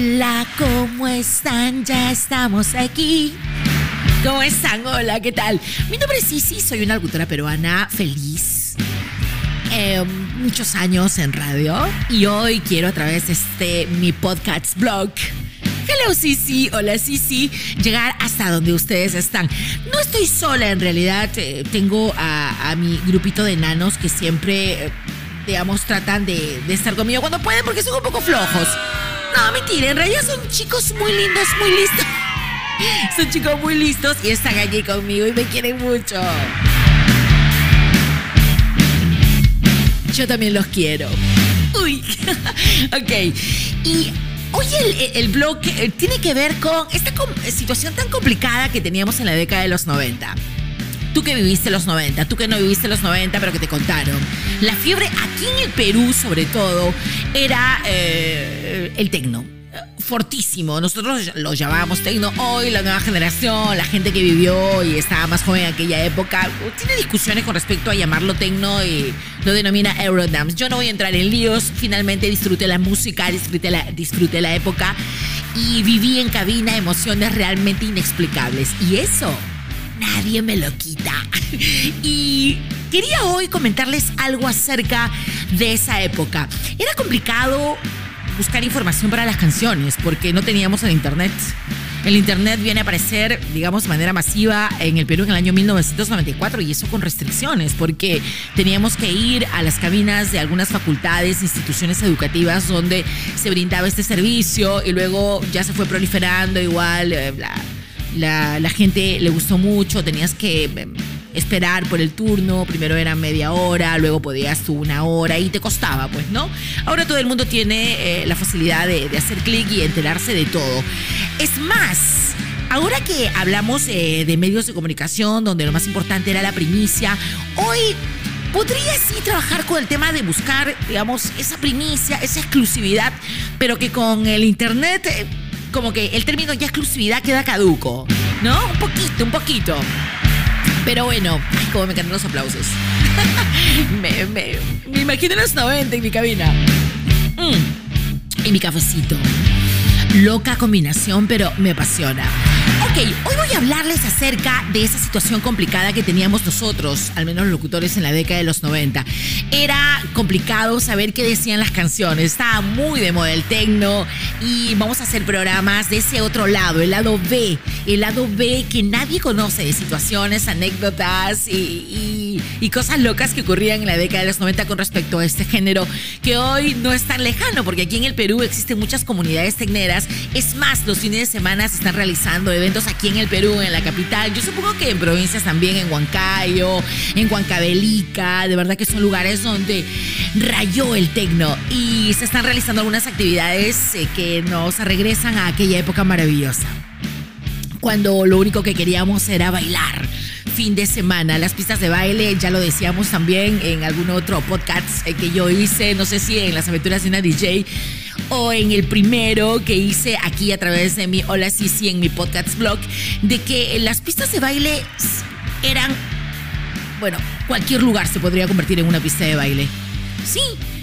Hola, ¿cómo están? Ya estamos aquí. ¿Cómo están? Hola, ¿qué tal? Mi nombre es Sisi, soy una locutora peruana feliz. Eh, muchos años en radio y hoy quiero a través de este mi podcast blog Hello Sisi, hola Sisi, llegar hasta donde ustedes están. No estoy sola en realidad, eh, tengo a, a, mi grupito de nanos que siempre, eh, digamos, tratan de, de estar conmigo cuando pueden porque son un poco flojos. No, mentira, en realidad son chicos muy lindos, muy listos. Son chicos muy listos y están allí conmigo y me quieren mucho. Yo también los quiero. Uy, ok. Y hoy el, el, blog eh, tiene que ver con esta situación tan complicada que teníamos en la década de los 90 tú que viviste los 90, tú que no viviste los 90, pero que te contaron. La fiebre aquí en el Perú, sobre todo, era eh, el tecno. Fortísimo, nosotros lo llamábamos tecno. Hoy la nueva generación, la gente que vivió y estaba más joven en aquella época, tiene discusiones con respecto a llamarlo tecno y lo denomina Eurodance. Yo no voy a entrar en líos, finalmente disfruté la música, disfruté la, disfruté la época y viví en cabina emociones realmente inexplicables. Y eso nadie me lo quita. Y quería hoy comentarles algo acerca de esa época. Era complicado buscar información para las canciones porque no teníamos el internet. El internet viene a aparecer, digamos, de manera masiva en el Perú en el año 1994 y eso con restricciones porque teníamos que ir a las cabinas de algunas facultades, instituciones educativas donde se brindaba este servicio y luego ya se fue proliferando igual. Eh, la, gente le gustó mucho, tenías que em, esperar por el turno, primero era media hora, luego podías una hora y te costaba, pues, ¿no? Ahora todo el mundo tiene eh, la facilidad de, de hacer clic y enterarse de todo. Es más, ahora que hablamos eh, de medios de comunicación, donde lo más importante era la primicia, hoy podrías sí trabajar con el tema de buscar, digamos, esa primicia, esa exclusividad, pero que con el Internet... Eh, como que el término ya exclusividad queda caduco, ¿no? Un poquito, un poquito. Pero bueno, ay, cómo me encantan los aplausos. me, imagino los 90 en mi cabina. Mm. Y mi cafecito. Loca combinación, pero me apasiona. Ok, hoy voy a hablarles acerca de esa situación complicada que teníamos nosotros, al menos los locutores en la década de los 90. Era complicado saber qué decían las canciones, estaba muy de moda el tecno y vamos a hacer programas de ese otro lado, el lado B, el lado B que nadie conoce de situaciones, anécdotas y, y, y cosas locas que ocurrían en la década de los 90 con respecto a este género que hoy no es tan lejano porque aquí en el Perú existen muchas comunidades tecneras. Es más, los fines de semana se están realizando eventos aquí en el Perú, en la capital. Yo supongo que en provincias también, en Huancayo, en Huancavelica, de verdad que son lugares donde rayó el tecno y se están realizando algunas actividades eh, que nos regresan a aquella época maravillosa. Cuando lo único que queríamos era bailar fin de semana. Las pistas de baile, ya lo decíamos también en algún otro podcast eh, que yo hice, no sé si en las aventuras de una DJ o en el primero que hice aquí a través de mi Hola Sisi en mi podcast blog, de que las pistas de baile eran, bueno, cualquier lugar se podría convertir en una pista de baile. Sí,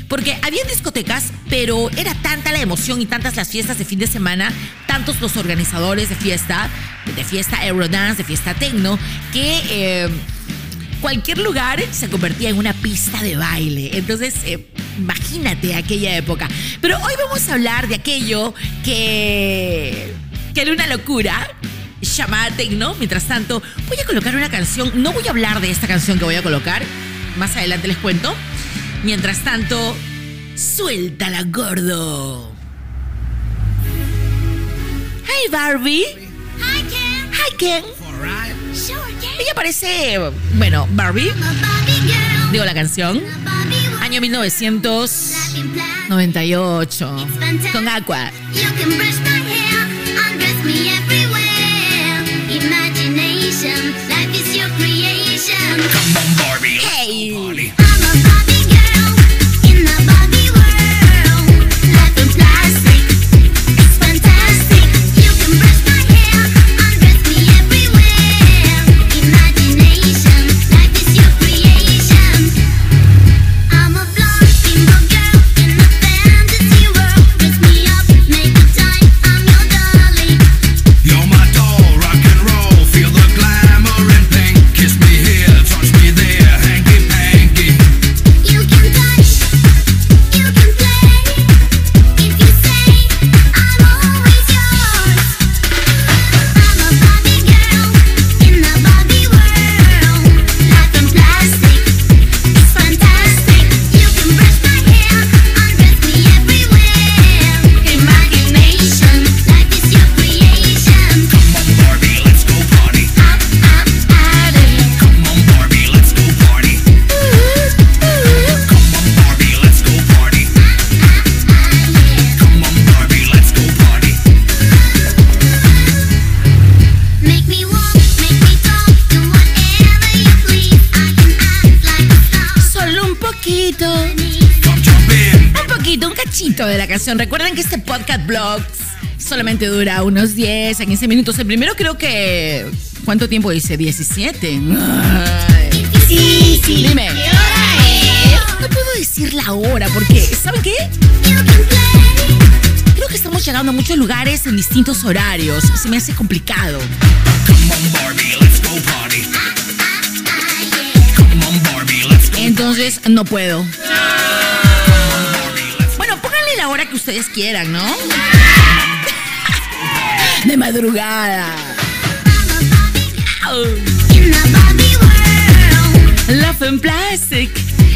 porque había discotecas, pero era tanta la emoción y tantas las fiestas de fin de semana, tantos los organizadores de fiesta, de fiesta Eurodance, de fiesta Tecno, que eh, cualquier lugar se convertía en una pista de baile. Entonces, eh, imagínate aquella época. Pero hoy vamos a hablar de aquello que, que era una locura llamada Tecno. Mientras tanto, voy a colocar una canción. No voy a hablar de esta canción que voy a colocar. Más adelante les cuento. Mientras tanto, suéltala, gordo. Hey, Barbie. Hi, Ken. Hi, Ken. Ella parece, bueno, Barbie. Digo la canción. Año 1998. Laughing plan. Con Aqua. Come on, Barbie. Hey. Recuerden que este podcast blogs solamente dura unos 10 a 15 minutos. El primero creo que... ¿Cuánto tiempo dice? 17. Ay. Sí, sí. Dime. ¿Qué hora es? No puedo decir la hora porque, ¿saben qué? Creo que estamos llegando a muchos lugares en distintos horarios. Se me hace complicado. Come on, Barbie, let's go party. Come on, Barbie, let's go. Entonces, no puedo. Ustedes quieran, ¿no? De madrugada. Love in Plastic.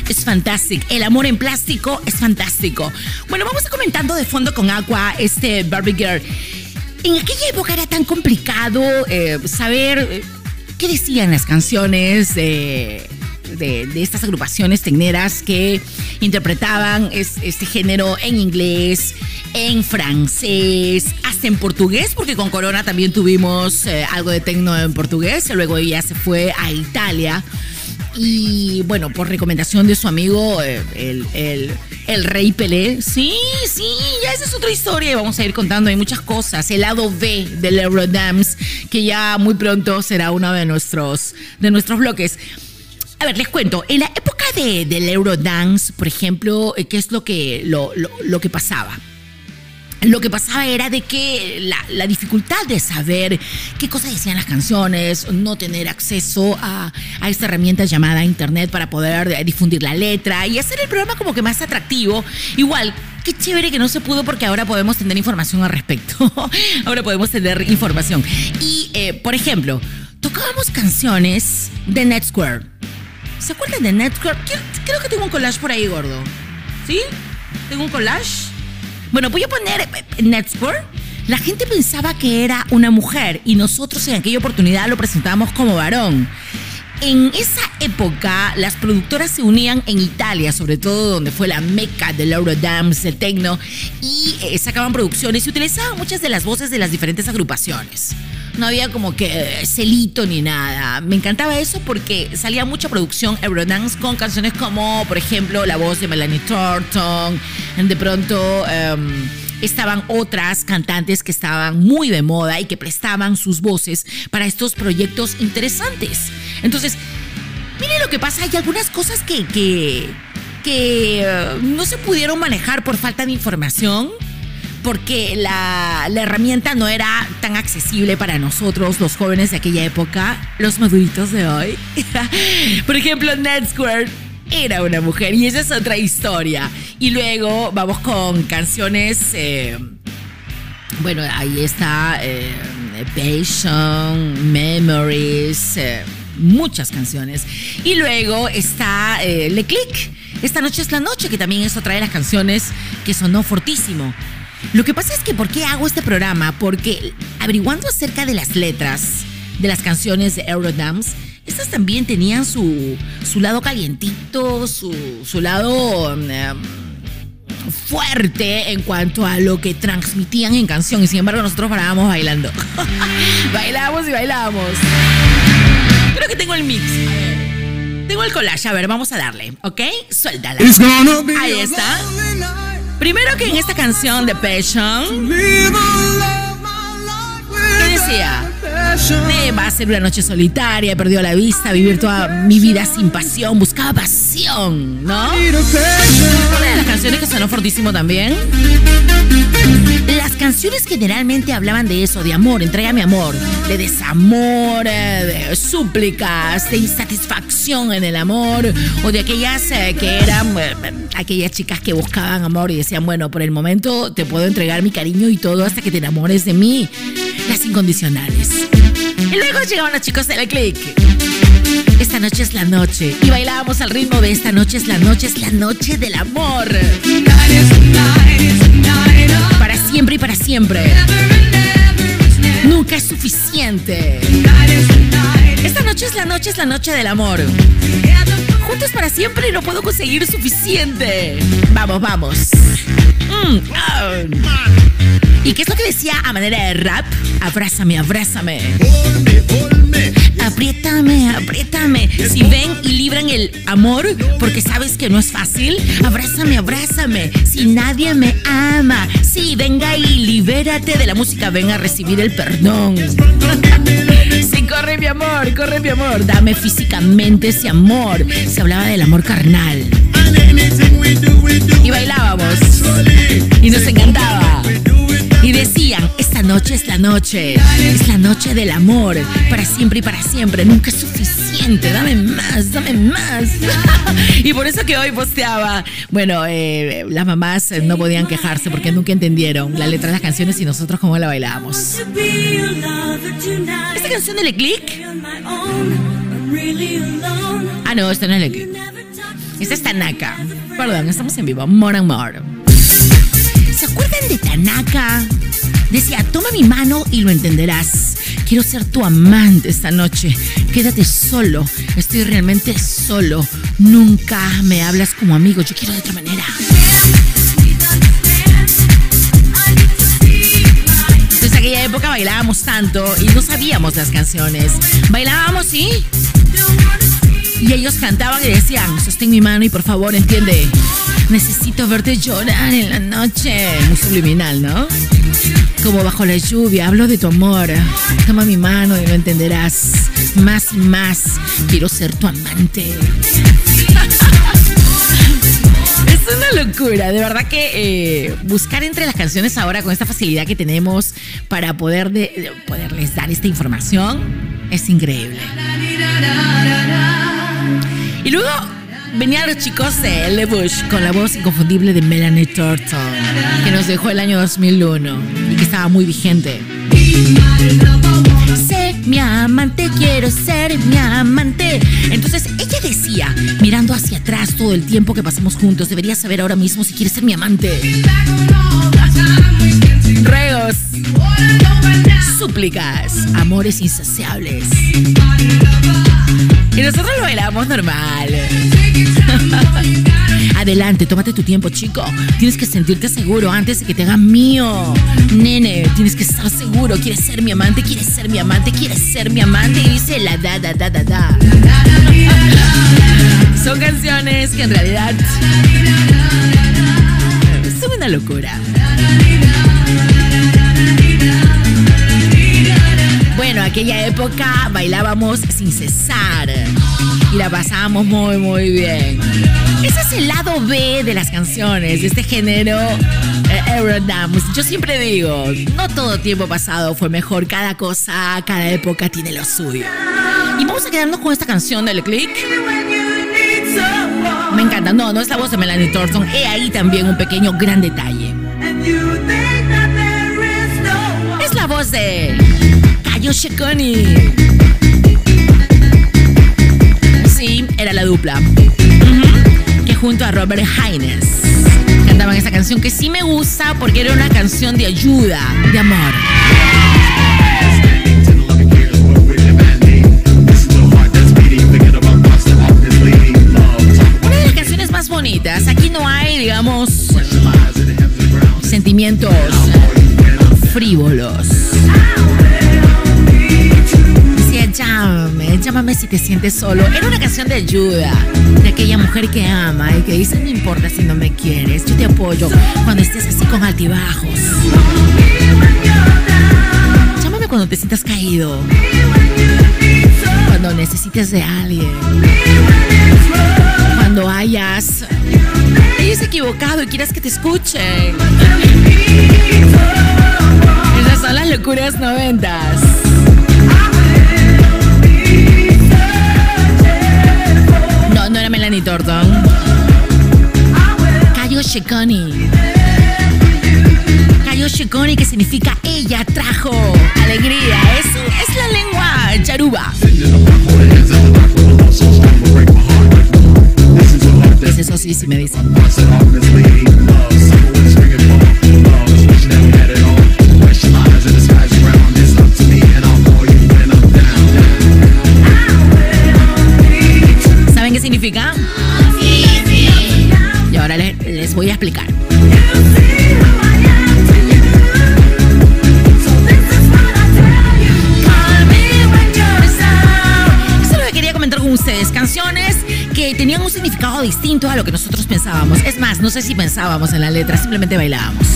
Es fantástico. El amor en plástico es fantástico. Bueno, vamos a comentando de fondo con Aqua este Barbie Girl. En aquella época era tan complicado eh, saber eh, qué decían las canciones de, de- de estas agrupaciones tecneras que interpretaban es- este género en inglés, en francés, hasta en portugués, porque con Corona también tuvimos eh, algo de tecno en portugués. Luego ella se fue a Italia. Y bueno, por recomendación de su amigo, eh, el, el- el Rey Pelé. Sí, sí, ya esa es otra historia y vamos a ir contando. Hay muchas cosas. El lado B del Eurodance, que ya muy pronto será uno de nuestros, de nuestros bloques. A ver, les cuento. En la época de, del Eurodance, por ejemplo, eh, ¿qué es lo que, lo, lo- lo que pasaba? Lo que pasaba era de que la, la dificultad de saber qué cosas decían las canciones, no tener acceso a, a esta herramienta llamada internet para poder eh, difundir la letra y hacer el programa como que más atractivo. Igual, qué chévere que no se pudo porque ahora podemos tener información al respecto. ahora podemos tener información. Y, eh, por ejemplo, tocábamos canciones de Netsquare. ¿Se acuerdan de Netsquare? Creo- que tengo un collage por ahí, gordo. ¿Sí? ¿Tengo un collage? Bueno, voy a poner eh, Netsquare. La gente pensaba que era una mujer y nosotros en aquella oportunidad lo presentábamos como varón. En esa época, las productoras se unían en Italia, sobre todo donde fue la meca del Eurodance, del techno, y eh, sacaban producciones y utilizaban muchas de las voces de las diferentes agrupaciones. No había como que eh, celito ni nada. Me encantaba eso porque salía mucha producción Eurodance con canciones como, por ejemplo, la voz de Melanie Thornton, de pronto... em, estaban otras cantantes que estaban muy de moda y que prestaban sus voces para estos proyectos interesantes. Entonces, miren lo que pasa, hay algunas cosas que, que, que eh, no se pudieron manejar por falta de información. Porque la, herramienta no era tan accesible para nosotros, los jóvenes de aquella época, los maduritos de hoy. Por ejemplo, Netsquare era una mujer y esa es otra historia. Y luego vamos con canciones. eh, bueno, ahí está eh, Passion, Memories, eh, muchas canciones. Y luego está eh, Le Click. Esta noche es la noche, que también es otra de las canciones que sonó fortísimo. Lo que pasa es que, ¿por qué hago este programa? Porque averiguando acerca de las letras de las canciones de Eurodance, estas también tenían su, su lado calientito, su, su lado em, fuerte en cuanto a lo que transmitían en canción. Y sin embargo, nosotros parábamos bailando. bailamos y bailamos. Creo que tengo el mix. Tengo el collage. A ver, vamos a darle, ¿ok? Suéltala. Ahí está. Primero que en esta canción de Passion, ¿qué decía? Va a ser una noche solitaria, he perdido la vista, vivir toda mi vida sin pasión, buscaba pasión, ¿no? Una de las canciones que sonó fortísimo también. Las canciones generalmente hablaban de eso, de amor, entrégame amor, de desamor, eh, de súplicas, de insatisfacción en el amor, o de aquellas eh, que eran eh, aquellas chicas que buscaban amor y decían, bueno, por el momento te puedo entregar mi cariño y todo hasta que te enamores de mí. Las incondicionales. Y luego llegaban los chicos de la click. Esta noche es la noche. Y bailábamos al ritmo de esta noche es la noche, es la noche del amor. Para siempre y para siempre. Nunca es suficiente. Esta noche es la noche, es la noche del amor. Juntos para siempre y no puedo conseguir suficiente. Vamos, vamos. Mm, ah. ¿Y qué es lo que decía a manera de rap? Abrázame, abrázame. Apriétame, apriétame. Si ven y libran el amor porque sabes que no es fácil, abrázame, abrázame. Si nadie me ama, sí, venga y libérate de la música, ven a recibir el perdón. Sí, corre mi amor, corre mi amor. Dame físicamente ese amor. Se hablaba del amor carnal. Y bailábamos. Y nos encantaba. Y decían, esta noche es la noche, es la noche del amor, para siempre y para siempre, nunca es suficiente, dame más, dame más. y por eso que hoy posteaba, bueno, eh, las mamás eh, no podían quejarse porque nunca entendieron la letra de las canciones y nosotros cómo la bailábamos. ¿Esta canción de Le Click? Ah, no, esta no es Le Click. Esta es Tanaka. Perdón, estamos en vivo. More and more. ¿Se acuerdan de Tanaka? Decía, toma mi mano y lo entenderás. Quiero ser tu amante esta noche. Quédate solo. Estoy realmente solo. Nunca me hablas como amigo. Yo quiero de otra manera. Desde aquella época bailábamos tanto y no sabíamos las canciones. Bailábamos, sí. Y ellos cantaban y decían, sostén mi mano y por favor entiende, necesito verte llorar en la noche. Muy subliminal, ¿no? Como bajo la lluvia, hablo de tu amor. Toma mi mano y lo entenderás. Más y más, quiero ser tu amante. Es una locura, de verdad que eh, buscar entre las canciones ahora con esta facilidad que tenemos para poder de- de poderles dar esta información es increíble. Y luego venían los chicos de Le Bush con la voz inconfundible de Melanie Thornton, que nos dejó el año 2001 y que estaba muy vigente. Sé mi amante, quiero ser mi amante. Entonces ella decía, mirando hacia atrás todo el tiempo que pasamos juntos, deberías saber ahora mismo si quieres ser mi amante. Ruegos, súplicas, amores insaciables. Y nosotros lo bailamos normal. Adelante, tómate tu tiempo, chico. Tienes que sentirte seguro antes de que te hagan mío. Nene, tienes que estar seguro. ¿Quieres ser mi amante? ¿Quieres ser mi amante? ¿Quieres ser mi amante? Y dice la da, da, da, da, da. Son canciones que en realidad son una locura. Aquella época bailábamos sin cesar y la pasábamos muy, muy bien. Ese es el lado B de las canciones, de este género eh. Yo siempre digo, no todo tiempo pasado fue mejor, cada cosa, cada época tiene lo suyo. Y vamos a quedarnos con esta canción del Click. Me encanta, no, no es la voz de Melanie Thornton, he ahí también un pequeño gran detalle. Es la voz de Cayo Shekoni. Sí, era la dupla. Que junto a Robert Hines cantaban esa canción que sí me gusta porque era una canción de ayuda, de amor. Una de las canciones más bonitas. Aquí no hay, digamos, sentimientos frívolos. Si te sientes solo. Era una canción de ayuda, de aquella mujer que ama y que dice, no importa si no me quieres, yo te apoyo cuando estés así con altibajos. Llámame cuando te sientas caído, cuando necesites de alguien, cuando hayas, hayas equivocado y quieras que te escuchen. Esas son las locuras noventas. Melanie Thornton. Cayo Shekoni. Cayo Shekoni, que significa ella trajo alegría. Es, es la lengua charuba. Es eso sí, sí me dicen. significa? Y ahora les, les voy a explicar. Eso es lo que quería comentar con ustedes canciones que tenían un significado distinto a lo que nosotros pensábamos. Es más, no sé si pensábamos en la letra, simplemente bailábamos.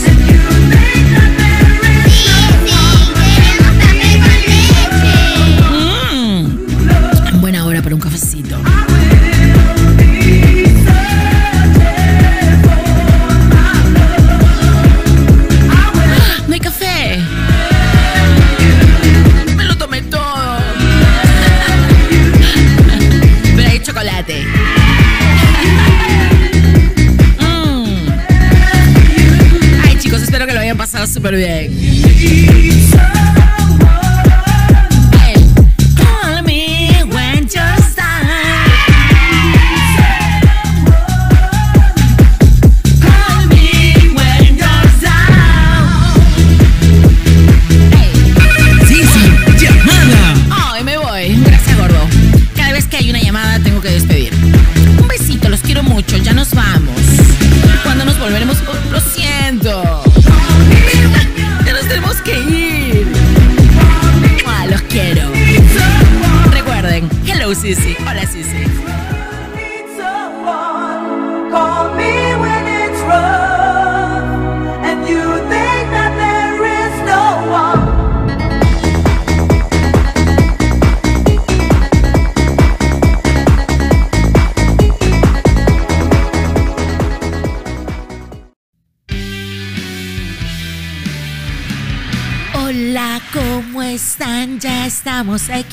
Súper bien.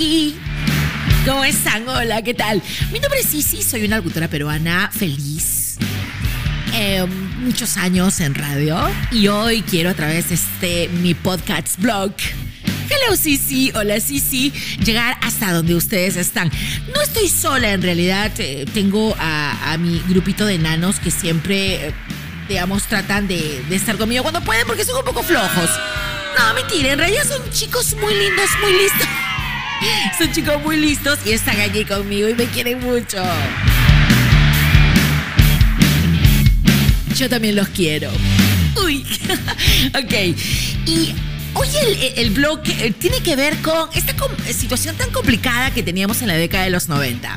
Aquí. ¿Cómo están? Hola, ¿qué tal? Mi nombre es Sisi, soy una locutora peruana feliz. Eh, muchos años en radio y hoy quiero a través de este mi podcast blog Hello Sisi, hola Sisi, llegar hasta donde ustedes están. No estoy sola en realidad, eh, tengo a, mi grupito de nanos que siempre, eh, digamos, tratan de, de estar conmigo cuando pueden porque son un poco flojos. No, mentira, en realidad son chicos muy lindos, muy listos. Son chicos muy listos y están allí conmigo y me quieren mucho. Yo también los quiero. Uy, ok. Y hoy el, el blog eh, tiene que ver con esta com- situación tan complicada que teníamos en la década de los 90.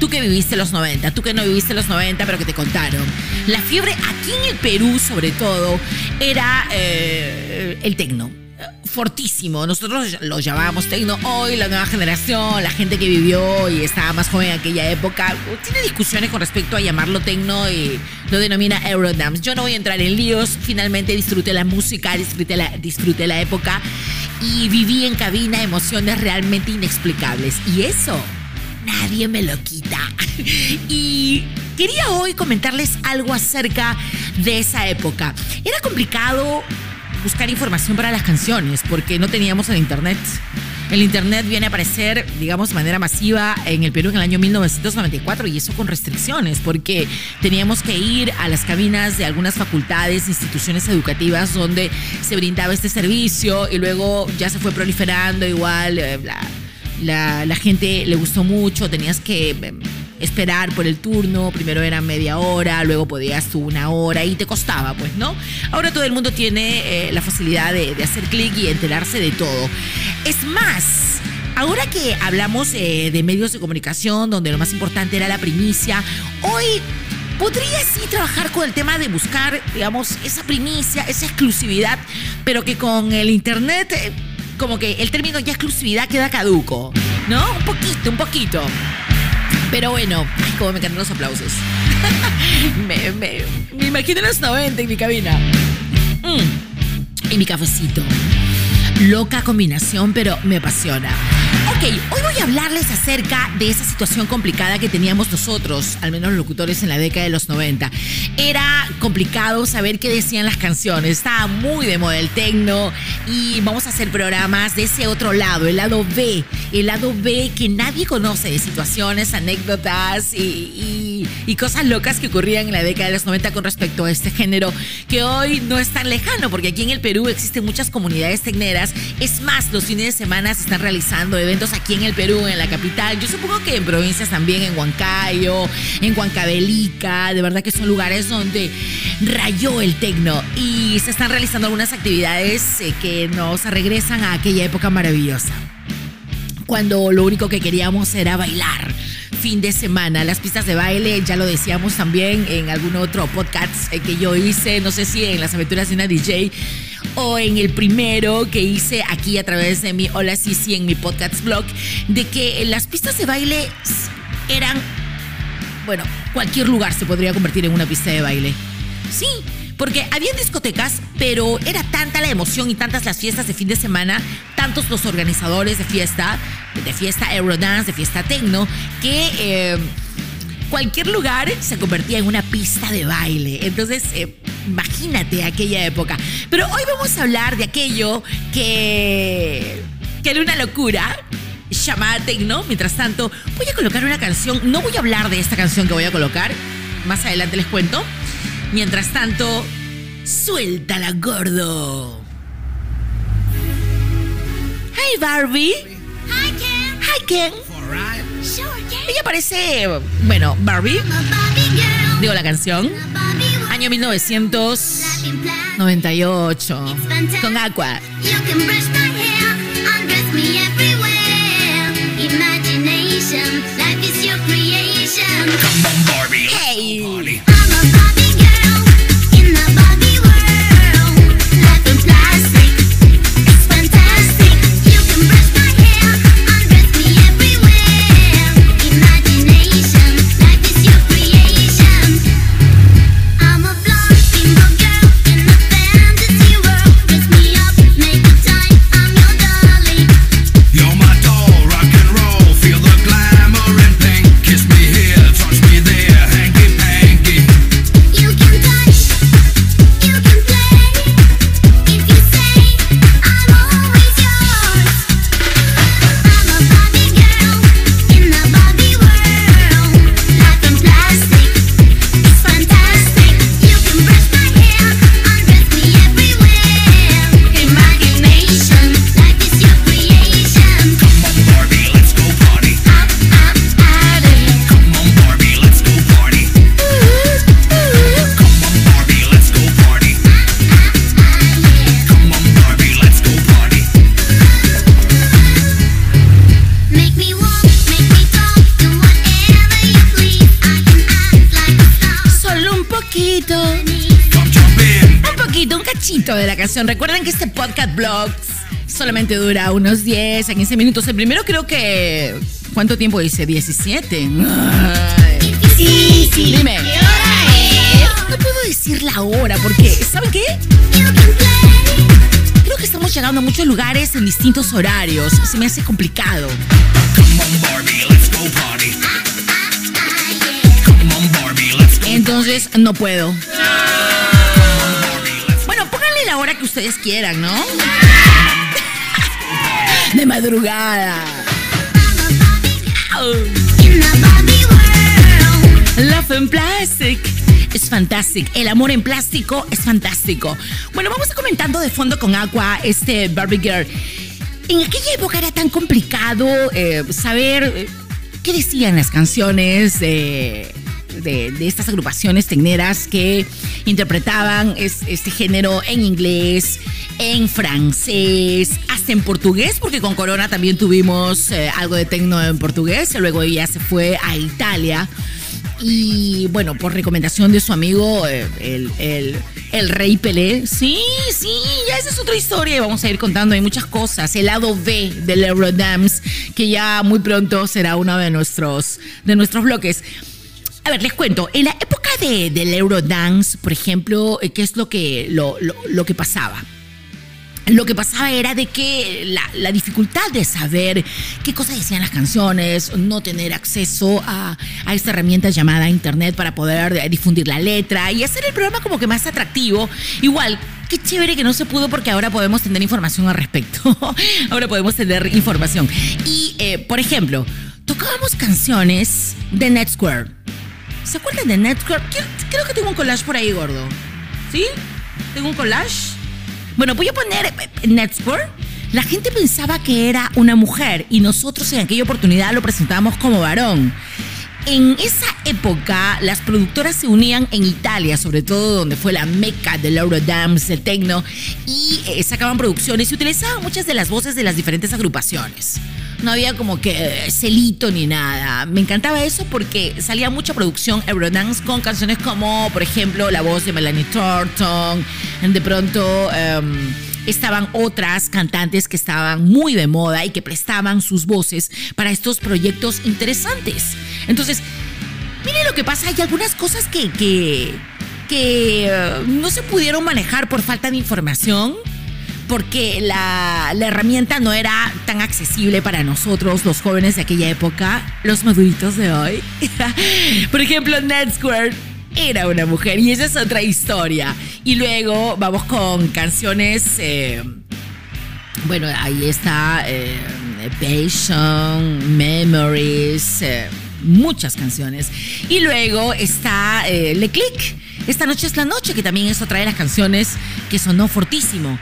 Tú que viviste los 90, tú que no viviste los 90, pero que te contaron. La fiebre aquí en el Perú, sobre todo, era eh, el tecno. Fortísimo. Nosotros lo llamábamos tecno. Hoy la nueva generación, la gente que vivió y estaba más joven en aquella época, tiene discusiones con respecto a llamarlo tecno y lo denomina Eurodance. Yo no voy a entrar en líos. Finalmente disfruté la música, disfruté la, disfruté la época y viví en cabina emociones realmente inexplicables. Y eso nadie me lo quita. Y quería hoy comentarles algo acerca de esa época. Era complicado buscar información para las canciones porque no teníamos el internet. El internet viene a aparecer, digamos, de manera masiva en el Perú en el año 1994 y eso con restricciones porque teníamos que ir a las cabinas de algunas facultades, instituciones educativas donde se brindaba este servicio y luego ya se fue proliferando igual. eh, la, gente le gustó mucho, tenías que eh, esperar por el turno, primero era media hora, luego podías tú una hora y te costaba, pues, ¿no? Ahora todo el mundo tiene eh, la facilidad de, hacer clic y enterarse de todo. Es más, ahora que hablamos eh, de medios de comunicación, donde lo más importante era la primicia, hoy podría sí trabajar con el tema de buscar, digamos, esa primicia, esa exclusividad, pero que con el internet, eh, como que el término ya exclusividad queda caduco, ¿no? Un poquito, un poquito. Pero bueno, ay, cómo me encantan los aplausos. me, me, me imagino los 90 en mi cabina. Mm, y mi cafecito. Loca combinación, pero me apasiona. Ok, hoy voy a hablarles acerca de esa situación complicada que teníamos nosotros, al menos los locutores en la década de los 90. Era complicado saber qué decían las canciones, estaba muy de moda el tecno y vamos a hacer programas de ese otro lado, el lado B, el lado B que nadie conoce de situaciones, anécdotas y, y- cosas locas que ocurrían en la década de los 90 con respecto a este género que hoy no es tan lejano porque aquí en el Perú existen muchas comunidades tecneras. Es más, los fines de semana se están realizando eventos aquí en el Perú, en la capital. Yo supongo que en provincias también, en Huancayo, en Huancavelica, de verdad que son lugares donde rayó el tecno y se están realizando algunas actividades eh, que nos regresan a aquella época maravillosa cuando lo único que queríamos era bailar. fin de semana. Las pistas de baile, ya lo decíamos también en algún otro podcast eh, que yo hice, no sé si en las aventuras de una DJ o en el primero que hice aquí a través de mi Hola Sisi en mi podcast blog, de que las pistas de baile eran, bueno, cualquier lugar se podría convertir en una pista de baile. Sí, porque había discotecas, pero era tanta la emoción y tantas las fiestas de fin de semana, tantos los organizadores de fiesta, de fiesta Eurodance, de fiesta Tecno, que eh, cualquier lugar se convertía en una pista de baile. Entonces, eh, imagínate aquella época. Pero hoy vamos a hablar de aquello que, que era una locura. Llamada Tecno. Mientras tanto, voy a colocar una canción. No voy a hablar de esta canción que voy a colocar. Más adelante les cuento. Mientras tanto, suéltala, gordo. Hey, Barbie. Hi, Ken. Hi, Ken. Sure. Ella parece, bueno, Barbie. Digo la canción. Año 1998. Life in plan. Con Aqua. Come on, Barbie. Hey. Recuerden que este podcast blogs solamente dura unos 10 a 15 minutos. El primero creo que... ¿Cuánto tiempo dice? 17. Ay. Sí, sí. Dime. ¿Qué hora es? No puedo decir la hora porque, ¿saben qué? Creo que estamos llegando a muchos lugares en distintos horarios. Se me hace complicado. Come on, Barbie, let's go party. Come on, Barbie, let's go. Entonces, no puedo. Ustedes quieran, ¿no? De madrugada. Love in Plastic. Es fantástico. El amor en plástico es fantástico. Bueno, vamos a comentando de fondo con Aqua este Barbie Girl. En aquella época era tan complicado eh, saber eh, qué decían las canciones de- de estas agrupaciones tecneras que interpretaban es- este género en inglés, en francés, hasta en portugués, porque con Corona también tuvimos eh, algo de tecno en portugués. Luego ella se fue a Italia. Y bueno, por recomendación de su amigo, eh, el, el- el Rey Pelé. Sí, sí, ya esa es otra historia y vamos a ir contando. Hay muchas cosas. El lado B del Eurodance, que ya muy pronto será uno de nuestros, de nuestros bloques. A ver, les cuento. En la época de, del Eurodance, por ejemplo, eh, ¿qué es lo que, lo, lo- lo que pasaba? Lo que pasaba era de que la, la dificultad de saber qué cosas decían las canciones, no tener acceso a, a esta herramienta llamada internet para poder eh, difundir la letra y hacer el programa como que más atractivo. Igual, qué chévere que no se pudo porque ahora podemos tener información al respecto. ahora podemos tener información. Y, eh, por ejemplo, tocábamos canciones de Netsquare. ¿Se acuerdan de Netsquare? Creo- que tengo un collage por ahí, gordo. ¿Sí? ¿Tengo un collage? Bueno, voy a poner eh, Netsquare. La gente pensaba que era una mujer y nosotros en aquella oportunidad lo presentábamos como varón. En esa época, las productoras se unían en Italia, sobre todo donde fue la meca del Eurodance, del techno, y eh, sacaban producciones y utilizaban muchas de las voces de las diferentes agrupaciones. No había como que eh, celito ni nada. Me encantaba eso porque salía mucha producción Eurodance con canciones como, por ejemplo, la voz de Melanie Thornton. De pronto em, estaban otras cantantes que estaban muy de moda y que prestaban sus voces para estos proyectos interesantes. Entonces, Miren lo que pasa, hay algunas cosas que, que, que eh, no se pudieron manejar por falta de información, porque la, herramienta no era tan accesible para nosotros, los jóvenes de aquella época, los maduritos de hoy. por ejemplo, Netsquare era una mujer y esa es otra historia. Y luego vamos con canciones... eh, bueno, ahí está eh, Passion, Memories, eh, muchas canciones. Y luego está eh, Le Click. Esta noche es la noche, que también es otra de las canciones que sonó fortísimo.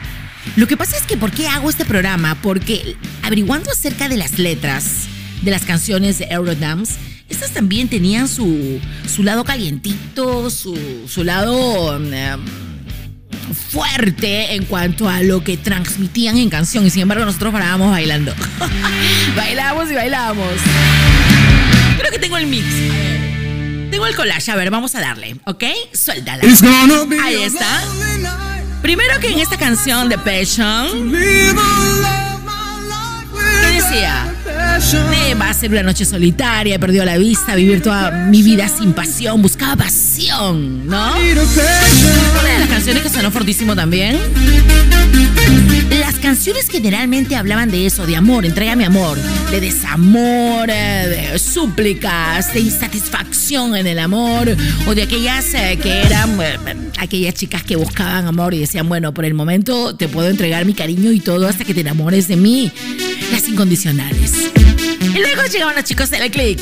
Lo que pasa es que, ¿por qué hago este programa? Porque averiguando acerca de las letras de las canciones de Eurodance, estas también tenían su, su lado calientito, su, su lado em, fuerte en cuanto a lo que transmitían en canción. Y sin embargo, nosotros parábamos bailando. bailábamos y bailábamos. Creo que tengo el mix. A ver. Tengo el collage. A ver, vamos a darle. ¿Ok? Suéltala. Ahí está. Primero que en esta canción de Passion, ¿qué decía? Eh, va a ser una noche solitaria, he perdido la vista, vivir toda mi vida sin pasión, buscaba pasión, ¿no? Una de las canciones que sonó fortísimo también. Las canciones generalmente hablaban de eso, de amor, entrégame amor, de desamor, eh, de súplicas, de insatisfacción en el amor, o de aquellas eh, que eran eh, aquellas chicas que buscaban amor y decían, bueno, por el momento te puedo entregar mi cariño y todo hasta que te enamores de mí. Las incondicionales. Y luego llegaban los chicos de la click.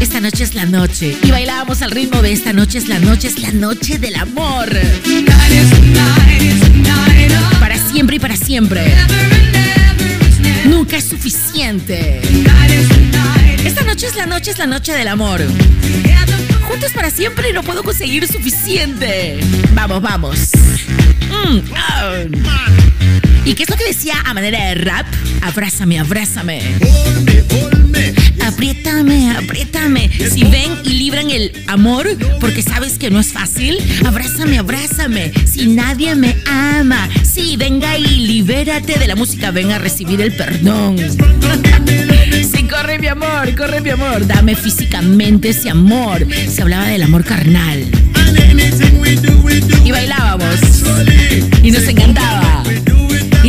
Esta noche es la noche. Y bailábamos al ritmo de esta noche es la noche, es la noche del amor. Para siempre y para siempre. Nunca es suficiente. Esta noche es la noche, es la noche del amor. Juntos para siempre y no puedo conseguir suficiente. Vamos, vamos. Mm, ah. ¿Y qué es lo que decía a manera de rap? Abrázame, abrázame. Hold me, hold me. Apriétame, apriétame. Si ven y libran el amor, porque sabes que no es fácil, abrázame, abrázame. Si nadie me ama, sí, venga y libérate de la música, ven a recibir el perdón. Sí, corre mi amor, corre mi amor. Dame físicamente ese amor. Se hablaba del amor carnal. Y bailábamos. Y nos encantaba.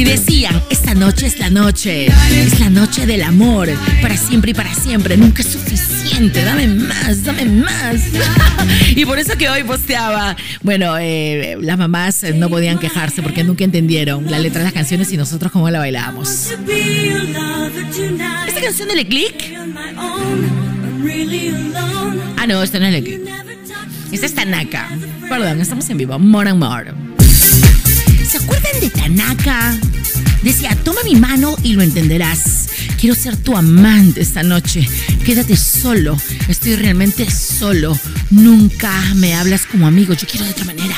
Y decían, esta noche es la noche, es la noche del amor, para siempre y para siempre, nunca es suficiente, dame más, dame más. y por eso que hoy posteaba, bueno, eh, las mamás eh, no podían quejarse porque nunca entendieron la letra de las canciones y nosotros cómo la bailábamos. ¿Esta canción de Le Click? Ah, no, esta no es Le Click. Esta es Tanaka. Perdón, estamos en vivo. More and more. ¿Se acuerdan de Tanaka? Decía, toma mi mano y lo entenderás. Quiero ser tu amante esta noche. Quédate solo. Estoy realmente solo. Nunca me hablas como amigo. Yo quiero de otra manera.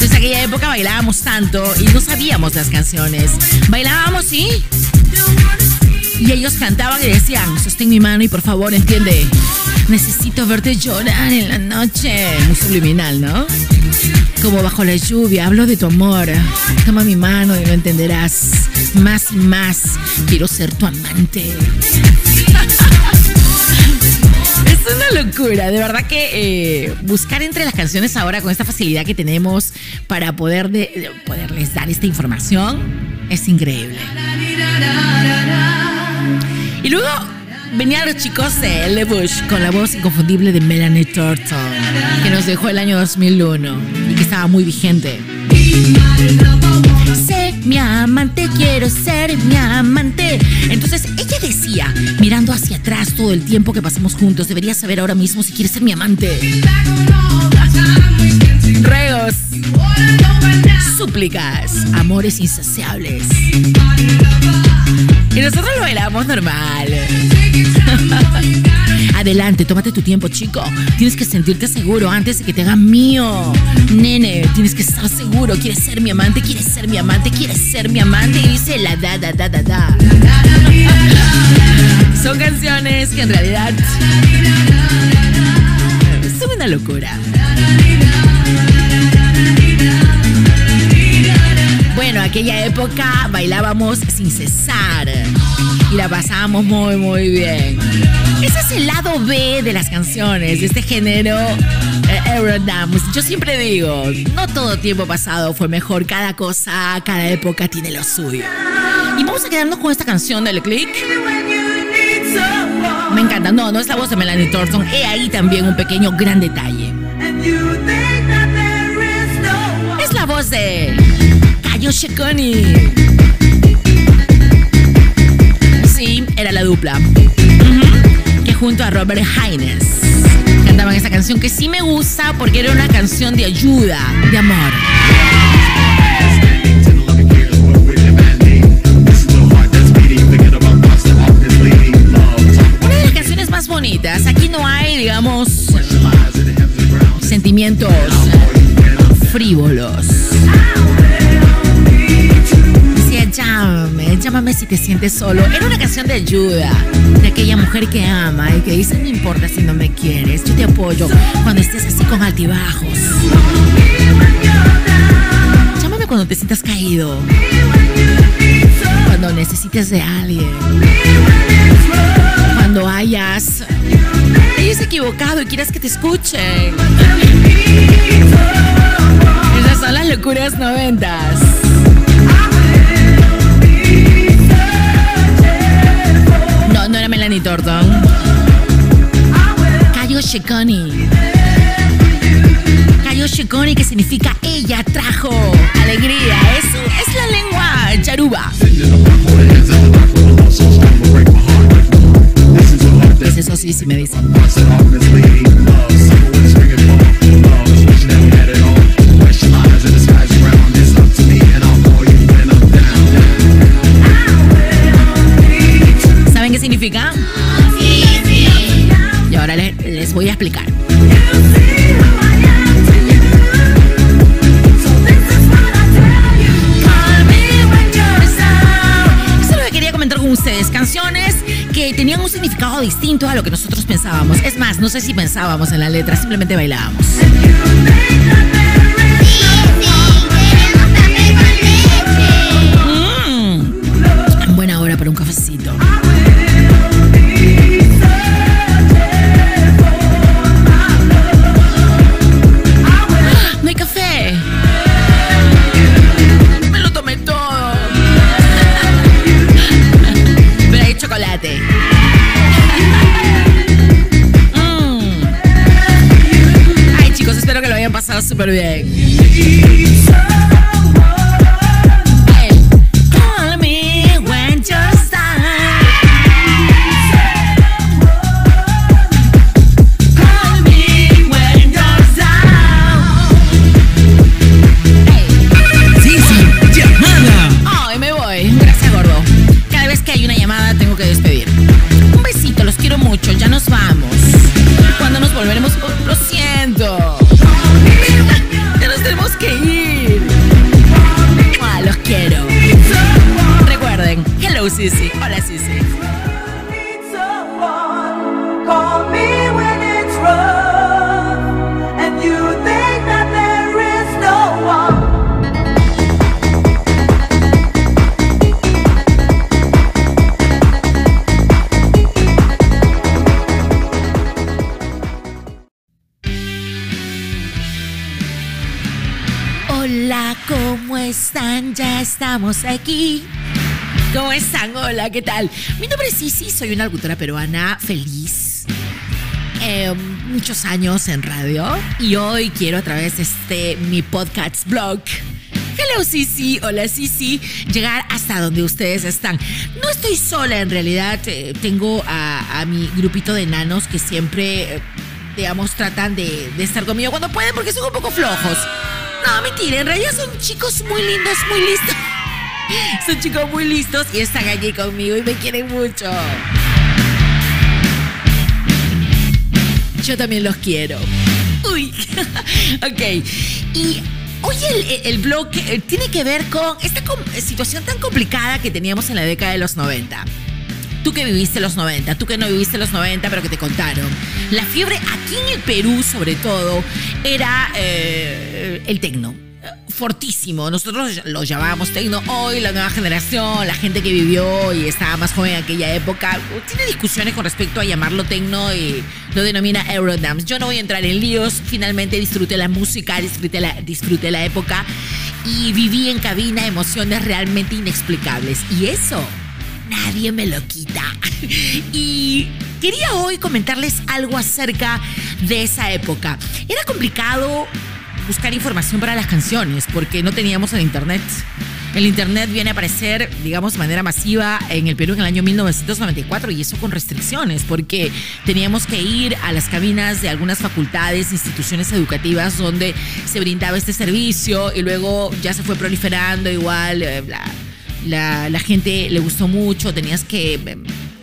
Desde aquella época bailábamos tanto y no sabíamos las canciones. Bailábamos, sí. Y ellos cantaban y decían, sostén mi mano y por favor entiende, necesito verte llorar en la noche. Muy subliminal, ¿no? Como bajo la lluvia, hablo de tu amor. Toma mi mano y lo entenderás. Más y más, quiero ser tu amante. Es una locura, de verdad que eh, buscar entre las canciones ahora con esta facilidad que tenemos para poder de- de poderles dar esta información es increíble. Y luego venían los chicos de Le Bush con la voz inconfundible de Melanie Thornton, que nos dejó el año 2001 y que estaba muy vigente. Sé mi amante, quiero ser mi amante. Entonces ella decía, mirando hacia atrás todo el tiempo que pasamos juntos, deberías saber ahora mismo si quieres ser mi amante. Ruegos, súplicas, amores insaciables. Y nosotros lo bailamos normal. Adelante, tómate tu tiempo, chico. Tienes que sentirte seguro antes de que te hagan mío. Nene, tienes que estar seguro. ¿Quieres ser mi amante? ¿Quieres ser mi amante? ¿Quieres ser mi amante? Y dice la da, da, da, da, da. Son canciones que en realidad son una locura. Bueno, aquella época bailábamos sin cesar y la pasábamos muy, muy bien. Ese es el lado B de las canciones, de este género eh, Eurodance. Yo siempre digo, no todo tiempo pasado fue mejor, cada cosa, cada época tiene lo suyo. Y vamos a quedarnos con esta canción del click. Me encanta, no, no es la voz de Melanie Thornton, he ahí también un pequeño gran detalle. Es la voz de Kayo Shekoni. Sí, era la dupla. Que junto a Robert Hines cantaban esa canción que sí me gusta porque era una canción de ayuda, de amor. Una de las canciones más bonitas. Aquí no hay, digamos, sentimientos frívolos. Llámame, llámame si te sientes solo. Era una canción de ayuda, de aquella mujer que ama y que dice, no importa si no me quieres, yo te apoyo cuando estés así con altibajos. Llámame cuando te sientas caído, cuando necesites de alguien, cuando hayas, hayas equivocado y quieras que te escuchen. Esas son las locuras noventas. No, era Melanie Thornton. Cayo Shikoni. Cayo Shikoni, que significa ella trajo alegría. Es, es la lengua charuba. ¿Qué es eso? Sí, sí me dicen. Explicar. Que quería comentar con ustedes. Canciones que tenían un significado distinto a lo que nosotros pensábamos. Es más, no sé si pensábamos en la letra, simplemente bailábamos. Quiero mucho. Ya nos vamos. One. Hola, ¿cómo están? Ya estamos aquí. ¿Cómo están? Hola, ¿qué tal? Mi nombre es Sisi, soy una locutora peruana feliz. Eh, muchos años en radio y hoy quiero a través de este mi podcast blog Hello Sisi, hola Sisi, llegar hasta donde ustedes están. No estoy sola en realidad, eh, tengo a, mi grupito de nanos que siempre, eh, digamos, tratan de, de estar conmigo cuando pueden porque son un poco flojos. No, mentira, en realidad son chicos muy lindos, muy listos. Son chicos muy listos y están allí conmigo y me quieren mucho. Yo también los quiero. Uy, ok. Y hoy el, el blog eh, tiene que ver con esta com- situación tan complicada que teníamos en la década de los 90. Tú que viviste los 90, tú que no viviste los 90, pero que te contaron. La fiebre aquí en el Perú, sobre todo, era eh, el tecno. Fortísimo. Nosotros lo llamábamos tecno. Hoy la nueva generación, la gente que vivió y estaba más joven en aquella época, tiene discusiones con respecto a llamarlo tecno y lo denomina Eurodance. Yo no voy a entrar en líos. Finalmente disfruté la música, disfruté la, disfruté la época y viví en cabina emociones realmente inexplicables. Y eso nadie me lo quita. Y quería hoy comentarles algo acerca de esa época. Era complicado buscar información para las canciones porque no teníamos el internet. El internet viene a aparecer, digamos, de manera masiva en el Perú en el año 1994 y eso con restricciones porque teníamos que ir a las cabinas de algunas facultades, instituciones educativas donde se brindaba este servicio y luego ya se fue proliferando igual. eh, la- gente le gustó mucho, tenías que eh,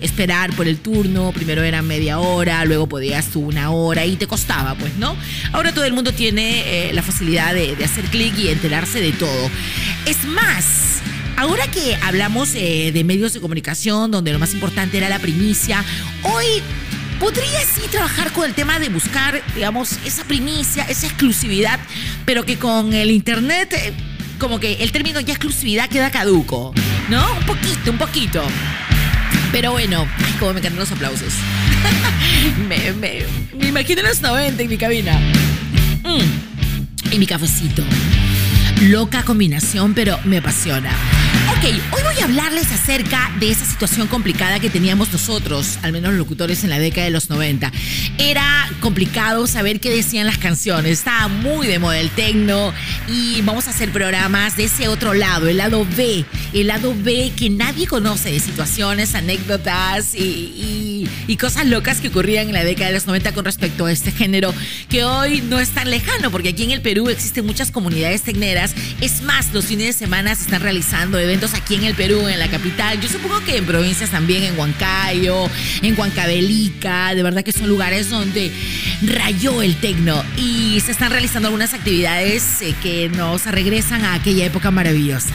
esperar por el turno, primero era media hora, luego podías tú una hora y te costaba, pues, ¿no? Ahora todo el mundo tiene eh, la facilidad de, de hacer clic y enterarse de todo. Es más, ahora que hablamos eh, de medios de comunicación, donde lo más importante era la primicia, hoy podrías sí trabajar con el tema de buscar, digamos, esa primicia, esa exclusividad, pero que con el internet, eh, como que el término ya exclusividad queda caduco, ¿no? Un poquito, un poquito. Pero bueno, ay, cómo me encantan los aplausos. me, me, me imagino los 90 en mi cabina. Mm, y mi cafecito. Loca combinación, pero me apasiona. Ok, hoy voy a hablarles acerca de esa situación complicada que teníamos nosotros, al menos los locutores en la década de los 90. Era complicado saber qué decían las canciones, estaba muy de moda el tecno y vamos a hacer programas de ese otro lado, el lado B, el lado B que nadie conoce de situaciones, anécdotas y, y- y cosas locas que ocurrían en la década de los 90 con respecto a este género que hoy no es tan lejano porque aquí en el Perú existen muchas comunidades tecneras. Es más, los fines de semana se están realizando eventos aquí en el Perú, en la capital. Yo supongo que en provincias también, en Huancayo, en Huancavelica, de verdad que son lugares donde rayó el tecno y se están realizando algunas actividades eh, que nos regresan a aquella época maravillosa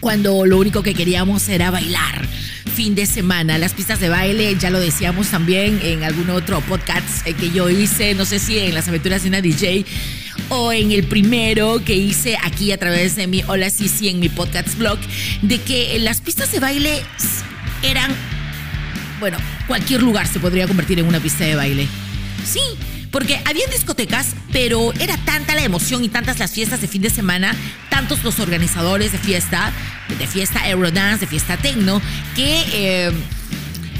cuando lo único que queríamos era bailar. Fin de semana, las pistas de baile, ya lo decíamos también en algún otro podcast eh, que yo hice, no sé si en las aventuras de una DJ o en el primero que hice aquí a través de mi Hola Sisi en mi podcast blog, de que las pistas de baile eran, bueno, cualquier lugar se podría convertir en una pista de baile. Sí, porque había discotecas, pero era tanta la emoción y tantas las fiestas de fin de semana, tantos los organizadores de fiesta, de fiesta Eurodance, de fiesta Tecno, que eh,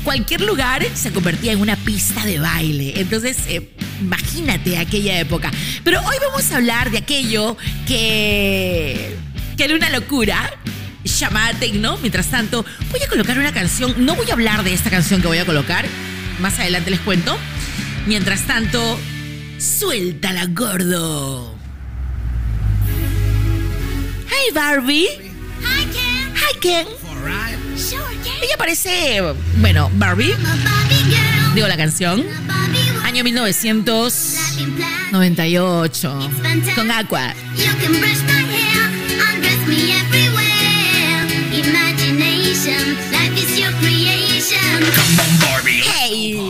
cualquier lugar se convertía en una pista de baile. Entonces, eh, imagínate aquella época. Pero hoy vamos a hablar de aquello que, que era una locura. Llamada Tecno. Mientras tanto, voy a colocar una canción. No voy a hablar de esta canción que voy a colocar. Más adelante les cuento. Mientras tanto, suéltala, gordo. Hey, Barbie. Hi, Ken. Hi, Ken. Sure, Ken. Ella parece, bueno, Barbie. Digo la canción. Año 1998. Life in plan. Con Aqua. You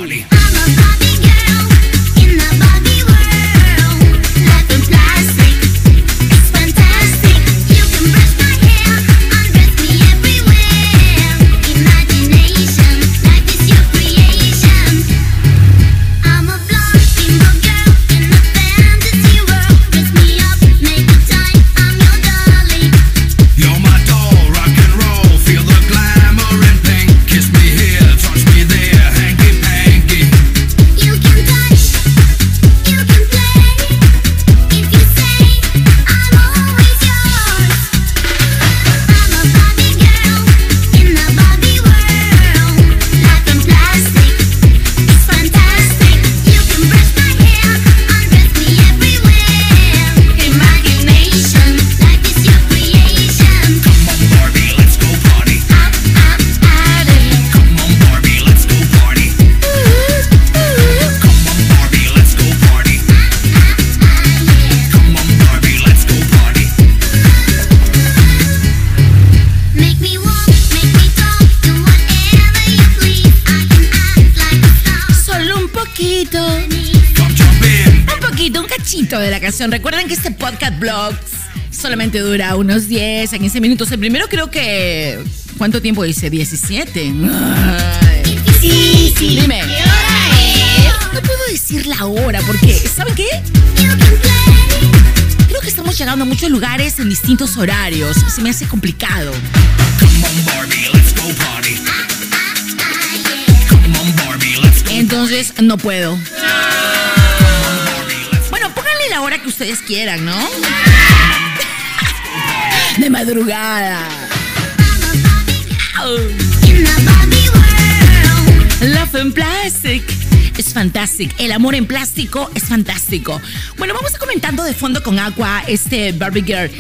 pedacito de la canción. Recuerden que este podcast blogs solamente dura unos 10 a 15 minutos. El primero creo que... ¿Cuánto tiempo dice? 17. Ay. Sí, sí. Dime. ¿Qué hora es? No puedo decir la hora porque, ¿saben qué? Creo que estamos llegando a muchos lugares en distintos horarios. Se me hace complicado. Come on, Barbie, let's go party. Come on, Barbie, let's go. Entonces, no puedo. Ustedes quieran, ¿no? De madrugada. Love in Plastic. Es fantástico. El amor en plástico es fantástico. Bueno, vamos a comentando de fondo con Aqua este Barbie Girl.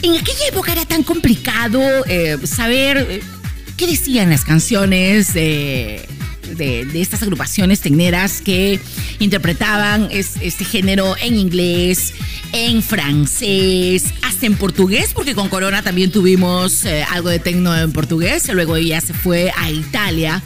En aquella época era tan complicado eh, saber eh, qué decían las canciones de, de- de estas agrupaciones tecneras que interpretaban es- este género en inglés, en francés, hasta en portugués, porque con Corona también tuvimos eh, algo de tecno en portugués. Luego ella se fue a Italia.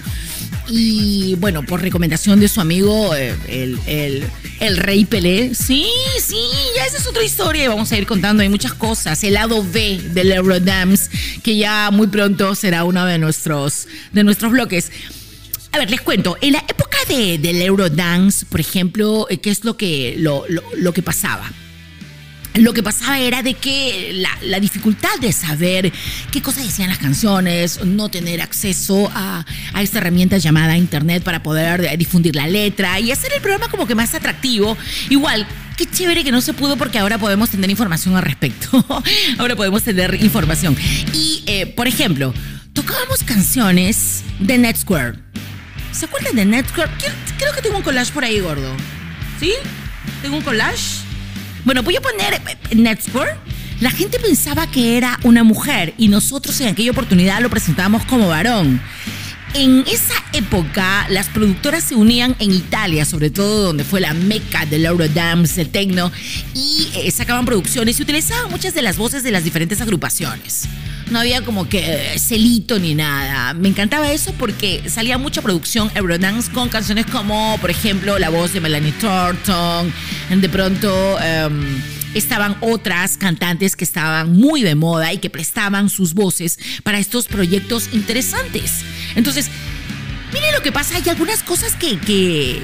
Y bueno, por recomendación de su amigo, eh, el, el- Rey Pelé. Sí, sí, ya esa es otra historia y vamos a ir contando. Hay muchas cosas. El lado B del Eurodance, que ya muy pronto será uno de nuestros, de nuestros bloques. A ver, les cuento. En la época de, del Eurodance, por ejemplo, eh, ¿qué es lo que, lo, lo- lo que pasaba? Lo que pasaba era de que la, la dificultad de saber qué cosas decían las canciones, no tener acceso a, a esta herramienta llamada internet para poder eh, difundir la letra y hacer el programa como que más atractivo. Igual, qué chévere que no se pudo porque ahora podemos tener información al respecto. ahora podemos tener información. Y, eh, por ejemplo, tocábamos canciones de Netsquare. ¿Se acuerdan de Netsquare? Creo- que tengo un collage por ahí, gordo. ¿Sí? ¿Tengo un collage? Bueno, voy a poner eh, Netsquare. La gente pensaba que era una mujer y nosotros en aquella oportunidad lo presentábamos como varón. En esa época, las productoras se unían en Italia, sobre todo donde fue la meca del Eurodance, del techno, y eh, sacaban producciones y utilizaban muchas de las voces de las diferentes agrupaciones. No había como que eh, celito ni nada. Me encantaba eso porque salía mucha producción Eurodance con canciones como, por ejemplo, la voz de Melanie Thornton, de pronto... em, estaban otras cantantes que estaban muy de moda y que prestaban sus voces para estos proyectos interesantes. Entonces, miren lo que pasa, hay algunas cosas que, que,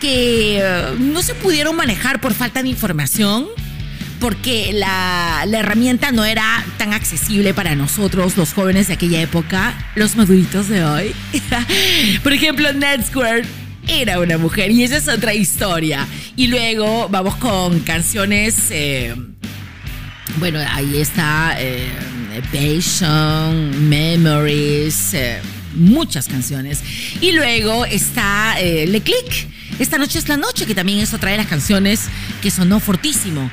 que eh, no se pudieron manejar por falta de información. Porque la, herramienta no era tan accesible para nosotros, los jóvenes de aquella época, los maduritos de hoy. Por ejemplo, Netsquare era una mujer y esa es otra historia. Y luego vamos con canciones. eh, bueno, ahí está eh, Memories, eh, muchas canciones. Y luego está eh, Le Click. Esta noche es la noche, que también es otra de las canciones que sonó fortísimo.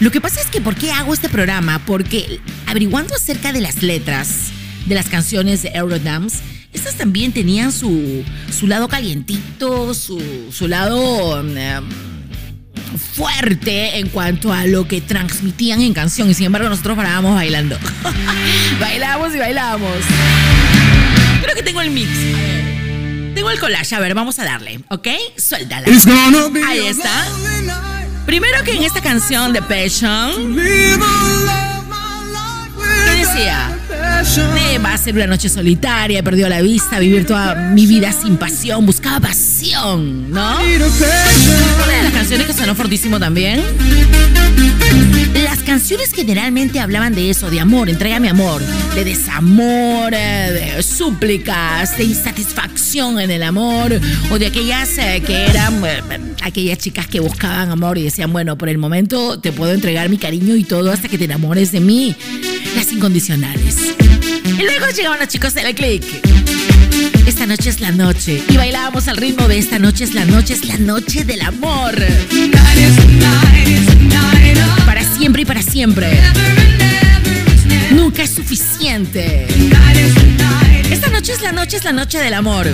Lo que pasa es que, ¿por qué hago este programa? Porque averiguando acerca de las letras de las canciones de Eurodance, estas también tenían su, su lado calientito, su, su lado em, fuerte en cuanto a lo que transmitían en canción. Y sin embargo, nosotros parábamos bailando. bailamos y bailamos. Creo que tengo el mix. Tengo el collage. A ver, vamos a darle, ¿ok? Suéltala. Ahí está. Primero que en esta canción de Passion, ¿qué decía? va a ser una noche solitaria, he perdido la vista, vivir toda mi vida sin pasión, buscaba ¿no? A passion. Una de las canciones que sonó fortísimo también. Las canciones generalmente hablaban de eso, de amor, entrégame amor, de desamor, eh, de súplicas, de insatisfacción en el amor, o de aquellas eh, que eran eh, aquellas chicas que buscaban amor y decían, bueno, por el momento te puedo entregar mi cariño y todo hasta que te enamores de mí. Las incondicionales. Y luego llegaban los chicos de la click. Esta noche es la noche. Y bailábamos al ritmo de esta noche es la noche, es la noche del amor. Para siempre y para siempre. Nunca es suficiente. Esta noche es la noche, es la noche del amor.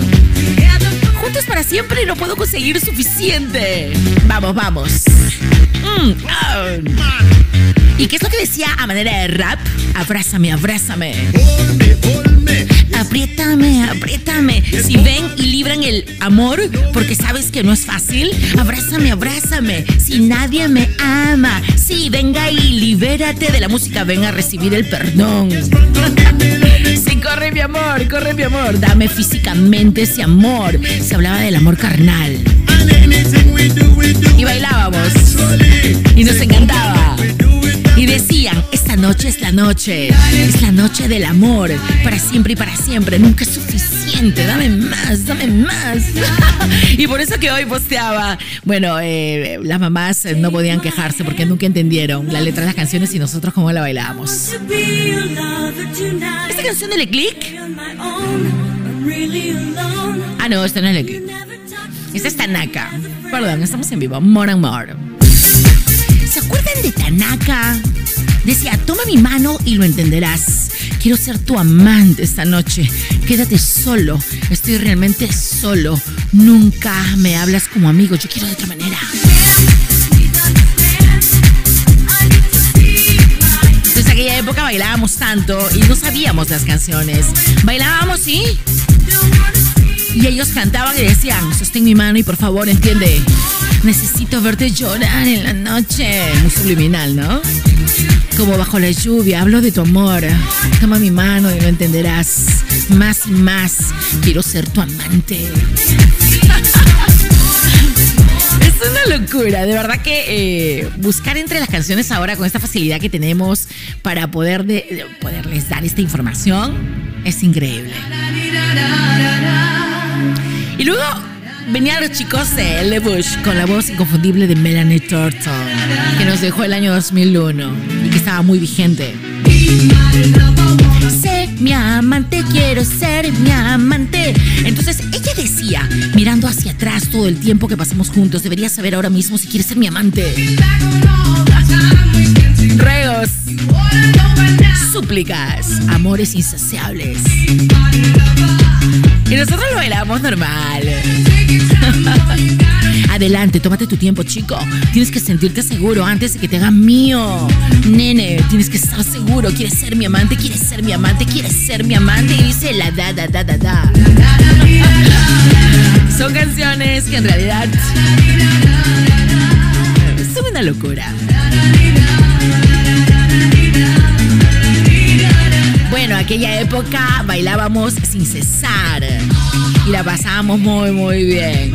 Juntos para siempre y no puedo conseguir suficiente. Vamos, vamos. Mm, ah. ¿Y qué es lo que decía a manera de rap? Abrázame, abrázame. Apriétame, apriétame. Si ven y libran el amor porque sabes que no es fácil, abrázame, abrázame. Si nadie me ama, sí, venga y libérate de la música, ven a recibir el perdón. Sí, corre mi amor, corre mi amor. Dame físicamente ese amor. Se hablaba del amor carnal. Y bailábamos. Y nos encantaba. Y decían, esta noche es la noche, es la noche del amor, para siempre y para siempre, nunca es suficiente, dame más, dame más. y por eso que hoy posteaba, bueno, eh, las mamás eh, no podían quejarse porque nunca entendieron la letra de las canciones y nosotros cómo la bailábamos. ¿Esta canción de Le Click? Ah, no, esta no es Le Click. Esta es Tanaka. Perdón, estamos en vivo. More and more. ¿Se acuerdan de Tanaka? Decía, toma mi mano y lo entenderás. Quiero ser tu amante esta noche. Quédate solo. Estoy realmente solo. Nunca me hablas como amigo. Yo quiero de otra manera. Desde aquella época bailábamos tanto y no sabíamos las canciones. Bailábamos, sí. Y ellos cantaban y decían, sostén mi mano y por favor entiende, necesito verte llorar en la noche. Muy subliminal, ¿no? Como bajo la lluvia, hablo de tu amor. Toma mi mano y lo entenderás. Más y más, quiero ser tu amante. Es una locura, de verdad que eh, buscar entre las canciones ahora con esta facilidad que tenemos para poder de- de poderles dar esta información es increíble. Y luego venían los chicos de Le Bush con la voz inconfundible de Melanie Thornton, que nos dejó el año 2001 y que estaba muy vigente. Sé mi amante, quiero ser mi amante. Entonces ella decía, mirando hacia atrás todo el tiempo que pasamos juntos, deberías saber ahora mismo si quieres ser mi amante. Ruegos, súplicas, amores insaciables. Y nosotros lo bailamos normal. Adelante, tómate tu tiempo, chico. Tienes que sentirte seguro antes de que te hagan mío. Nene, tienes que estar seguro. ¿Quieres ser mi amante? ¿Quieres ser mi amante? ¿Quieres ser mi amante? Y dice la da, da, da, da, da. Son canciones que en realidad son una locura. Bueno, aquella época bailábamos sin cesar y la pasábamos muy, muy bien.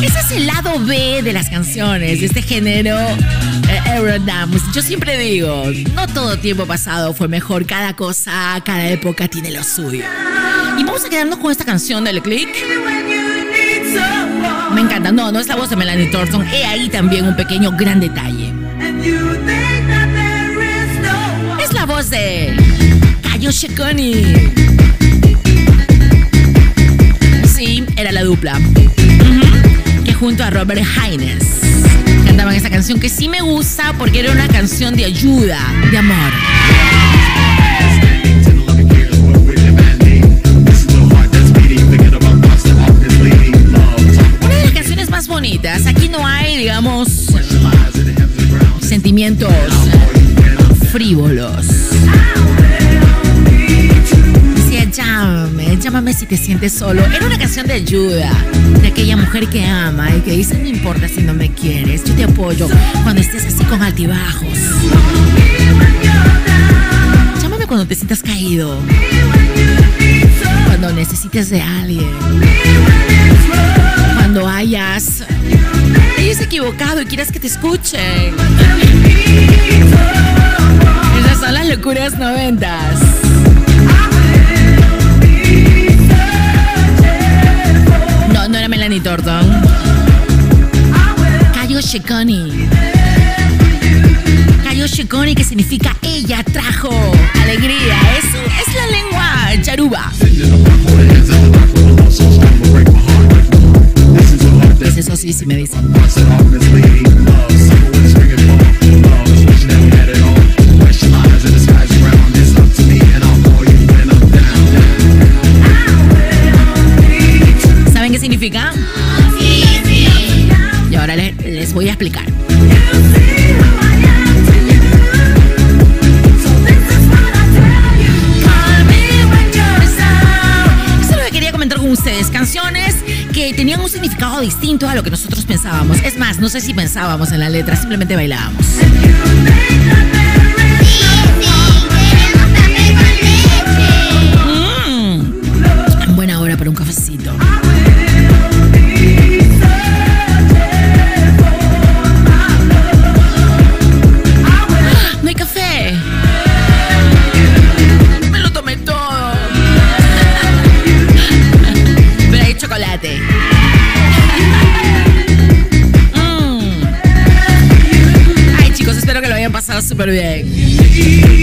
Ese es el lado B de las canciones, de este género eh, Eurodance. Yo siempre digo, no todo tiempo pasado fue mejor, cada cosa, cada época tiene lo suyo. Y vamos a quedarnos con esta canción del click. Me encanta, no, no es la voz de Melanie Thornton, he ahí también un pequeño gran detalle. Es la voz de Cayo Shekoni. Sí, era la dupla. Que junto a Robert Hines cantaban esa canción que sí me gusta porque era una canción de ayuda, de amor. Una de las canciones más bonitas. Aquí no hay, digamos, sentimientos frívolos. Llámame, llámame si te sientes solo. Era una canción de ayuda, de aquella mujer que ama y que dice, no importa si no me quieres, yo te apoyo cuando estés así con altibajos. Llámame cuando te sientas caído, cuando necesites de alguien, cuando hayas, hayas equivocado y quieras que te escuchen. Esas son las locuras noventas. Melanie Thornton. Cayo Shekoni. Cayo Shekoni, que significa ella trajo alegría. Es, es la lengua charuba. Es eso sí, sí me dicen. Qué significa? Y ahora les, les voy a explicar. Eso es lo que quería comentar con ustedes canciones que tenían un significado distinto a lo que nosotros pensábamos. Es más, no sé si pensábamos en la letra, simplemente bailábamos. Mm. Buena hora para un cafecito. Hayan pasado súper bien.